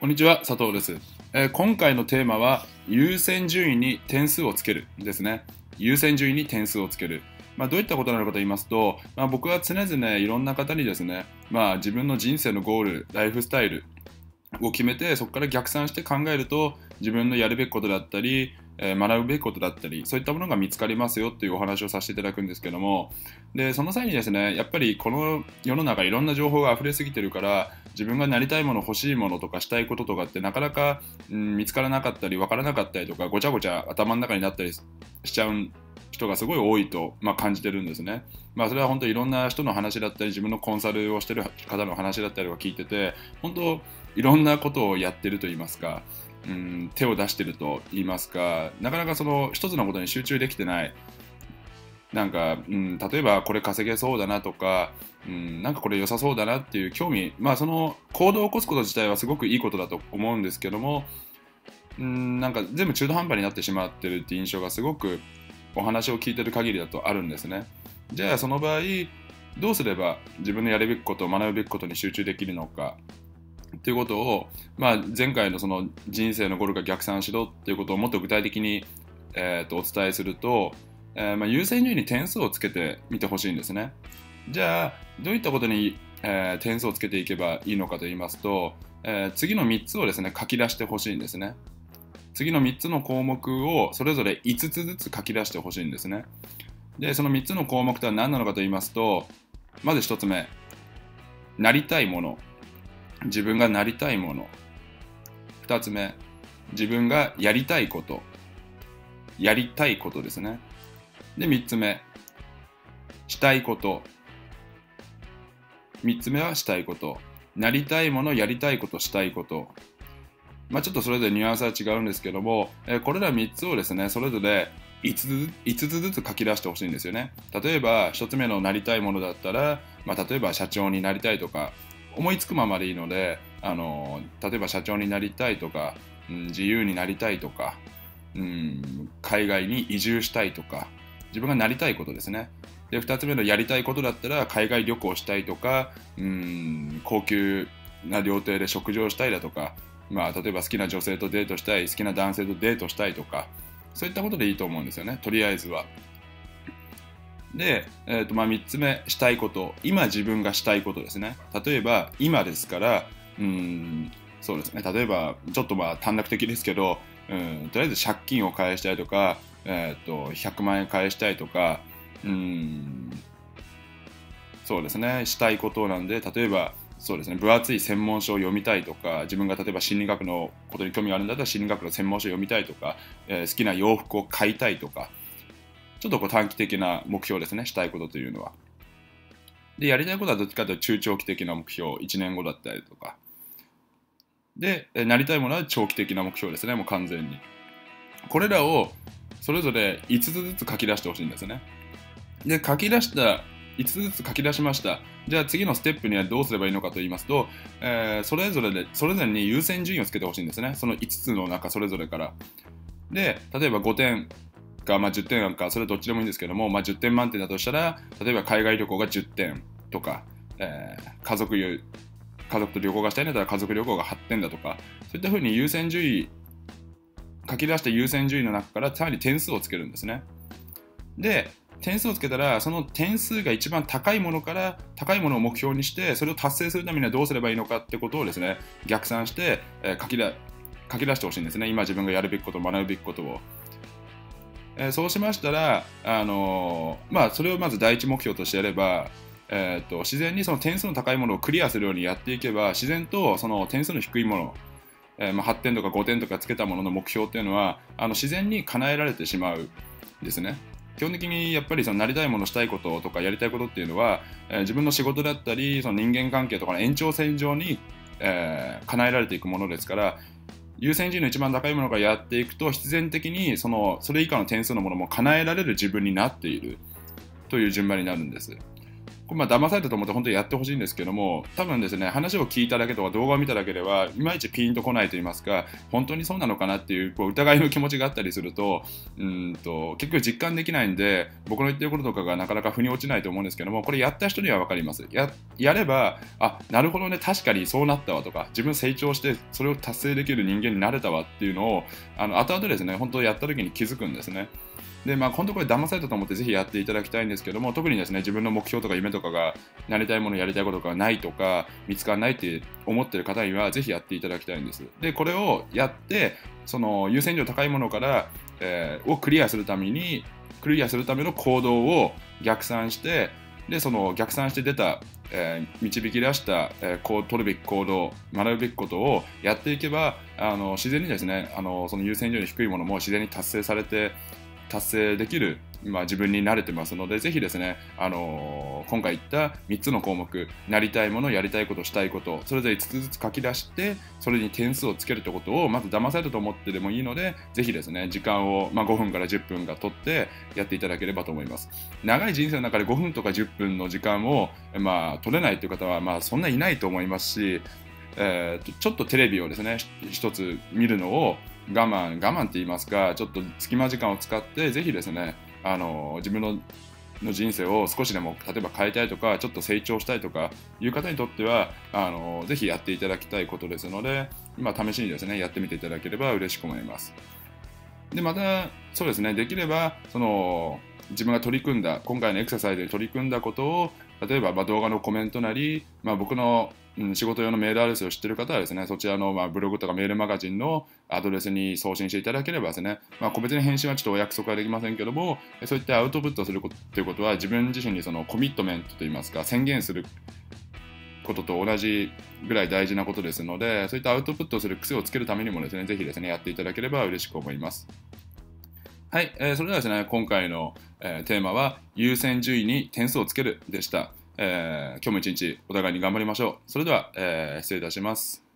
こんにちは、佐藤です、えー今回のテーマは優先順位に点数をつけるですね。優先順位に点数をつける。まあ、どういったことなのかと言いますと、まあ、僕は常々いろんな方にですね、まあ、自分の人生のゴール、ライフスタイルを決めて、そこから逆算して考えると、自分のやるべきことだったり、え学ぶべきことだったり、そういったものが見つかりますよっていうお話をさせていただくんですけども、でその際にですね、やっぱりこの世の中いろんな情報が溢れすぎてるから、自分がなりたいもの、欲しいものとかしたいこととかってなかなか、うん見つからなかったり、分からなかったりとか、ごちゃごちゃ頭の中になったりしちゃう人がすごい多いと、まあ、感じてるんですね。まあ、それは本当いろんな人の話だったり、自分のコンサルをしてる方の話だったりを聞いてて、本当いろんなことをやってると言いますか、うん、手を出してると言いますか、なかなかその一つのことに集中できてない。なんか、うん、例えばこれ稼げそうだなとか、うん、なんかこれ良さそうだなっていう興味、まあその行動を起こすこと自体はすごくいいことだと思うんですけども、うん、なんか全部中途半端になってしまってるっていう印象がすごくお話を聞いてる限りだとあるんですね。じゃあその場合、どうすれば自分のやるべきこと、学ぶべきことに集中できるのかっていうことを、まあ、前回のその人生のゴールが逆算しろっていうことをもっと具体的に、えーとお伝えすると、えーまあ、優先順位に点数をつけてみてほしいんですね。じゃあどういったことに、えー点数をつけていけばいいのかと言いますと、えー次の3つをですね書き出してほしいんですね。次の3つの項目をそれぞれ5つずつ書き出してほしいんですね。でその3つの項目とは何なのかと言いますとまず1つ目なりたいもの自分がなりたいもの。2つ目自分がやりたいこと。やりたいことですね。で3つ目したいこと。3つ目はしたいこと。なりたいものやりたいことしたいこと。まあちょっとそれぞれニュアンスは違うんですけども、えこれら3つをですねそれぞれ5つ5つずつ書き出してほしいんですよね。例えば1つ目のなりたいものだったら、まあ、例えば社長になりたいとか思いつくままでいいのであの例えば社長になりたいとか、うん、自由になりたいとか、うん、海外に移住したいとか自分がなりたいことですねで2つ目のやりたいことだったら海外旅行したいとか、うん、高級な料亭で食事をしたいだとか、まあ、例えば好きな女性とデートしたい好きな男性とデートしたいとかそういったことでいいと思うんですよねとりあえずは。で、えーとまあ、3つ目したいこと。今自分がしたいことですね。例えば今ですからうんそうですね。例えばちょっとまあ短絡的ですけど、うん、とりあえず借金を返したいとか、えー、と100万円返したいとかうんそうですね。したいことなんで例えばそうですね。分厚い専門書を読みたいとか自分が例えば心理学のことに興味があるんだったら心理学の専門書を読みたいとか、えー好きな洋服を買いたいとかちょっとこう短期的な目標ですね。したいことというのは。でやりたいことはどっちかというと中長期的な目標。1年後だったりとか。でなりたいものは長期的な目標ですね。もう完全に。これらをそれぞれ5つずつ書き出してほしいんですね。で書き出した5つずつ書き出しました。じゃあ次のステップにはどうすればいいのかと言いますと、えーそれぞれでそれぞれに優先順位をつけてほしいんですね。その5つの中それぞれから。で例えば5点。か、まあ、10点なんかそれはどっちでもいいんですけども、まあ、10点満点だとしたら例えば海外旅行が10点とか、えー家族ゆ家族と旅行がしたいんだったら家族旅行が8点だとかそういったふうに優先順位書き出した優先順位の中からさらに点数をつけるんですね。で点数をつけたらその点数が一番高いものから高いものを目標にしてそれを達成するためにはどうすればいいのかってことをですね逆算して、えー書きだ書き出してほしいんですね。今自分がやるべきこと学ぶべきことを、えーそうしましたら、あのーまあ、それをまず第一目標としてやれば、えー、と自然にその点数の高いものをクリアするようにやっていけば自然とその点数の低いものえーまあ、8点とか5点とかつけたものの目標っていうのはあの自然に叶えられてしまうんですね。基本的にやっぱりそのなりたいものしたいこととかやりたいことっていうのは、えー自分の仕事だったりその人間関係とかの延長線上に、えー叶えられていくものですから優先順位の一番高いものからやっていくと必然的にそのそれ以下の点数のものも叶えられる自分になっているという順番になるんです。これまあ騙されたと思って本当にやってほしいんですけども、多分ですね、話を聞いただけとか動画を見ただけでは、いまいちピンとこないと言いますか、本当にそうなのかなっていうこう疑いの気持ちがあったりすると、うんと結局実感できないんで、僕の言ってることとかがなかなか腑に落ちないと思うんですけども、これやった人には分かります。ややれば、あなるほどね、確かにそうなったわとか、自分成長してそれを達成できる人間になれたわっていうのを、あの後々ですね、本当やった時に気づくんですね。で、まあ、本当これ騙されたと思ってぜひやっていただきたいんですけども、特にですね、自分の目標とか夢とかが、なりたいもの、やりたいことがないとか、見つからないって思ってる方には、ぜひやっていただきたいんです。で、これをやって、その優先順位高いものから、えー、をクリアするために、クリアするための行動を逆算して、で、その逆算して出た、えー、導き出した、えー、こう取るべき行動、学ぶべきことをやっていけば、あの自然にですね、あのその優先順位低いものも自然に達成されて、達成できる、まあ、自分に慣れてますので、ぜひですね、あのー、今回言った3つの項目、なりたいもの、やりたいこと、したいこと、それぞれ5つずつ書き出して、それに点数をつけるってことを、まず騙されると思ってでもいいので、ぜひですね、時間を、まあ、5分から10分が取ってやっていただければと思います。長い人生の中で5分とか10分の時間を、まあ、取れないという方は、まあ、そんないないと思いますし、えー、ちょっとテレビをですね、一つ見るのを我慢、我慢って言いますか、ちょっと隙間時間を使って、ぜひですね、あの自分のの人生を少しでも例えば変えたいとか、ちょっと成長したいとかいう方にとっては、あのぜひやっていただきたいことですので、今試しにですね、やってみていただければ嬉しく思います。で、また、そうですね、できれば、その、自分が取り組んだ、今回のエクササイズで取り組んだことを、例えばま動画のコメントなり、まあ、僕のうん、仕事用のメールアドレスを知ってる方はですね、そちらの、ま、ブログとかメールマガジンのアドレスに送信していただければですね、まあ、個別に返信はちょっとお約束はできませんけども、そういったアウトプットすることということは、自分自身にそのコミットメントといいますか、宣言することと同じぐらい大事なことですので、そういったアウトプットする癖をつけるためにもですね、ぜひですね、やっていただければ嬉しく思います。はい、えー、それではですね、今回の、えー、テーマは、優先順位に点数をつけるでした。えー、今日も一日お互いに頑張りましょう。それでは、えー、失礼いたします。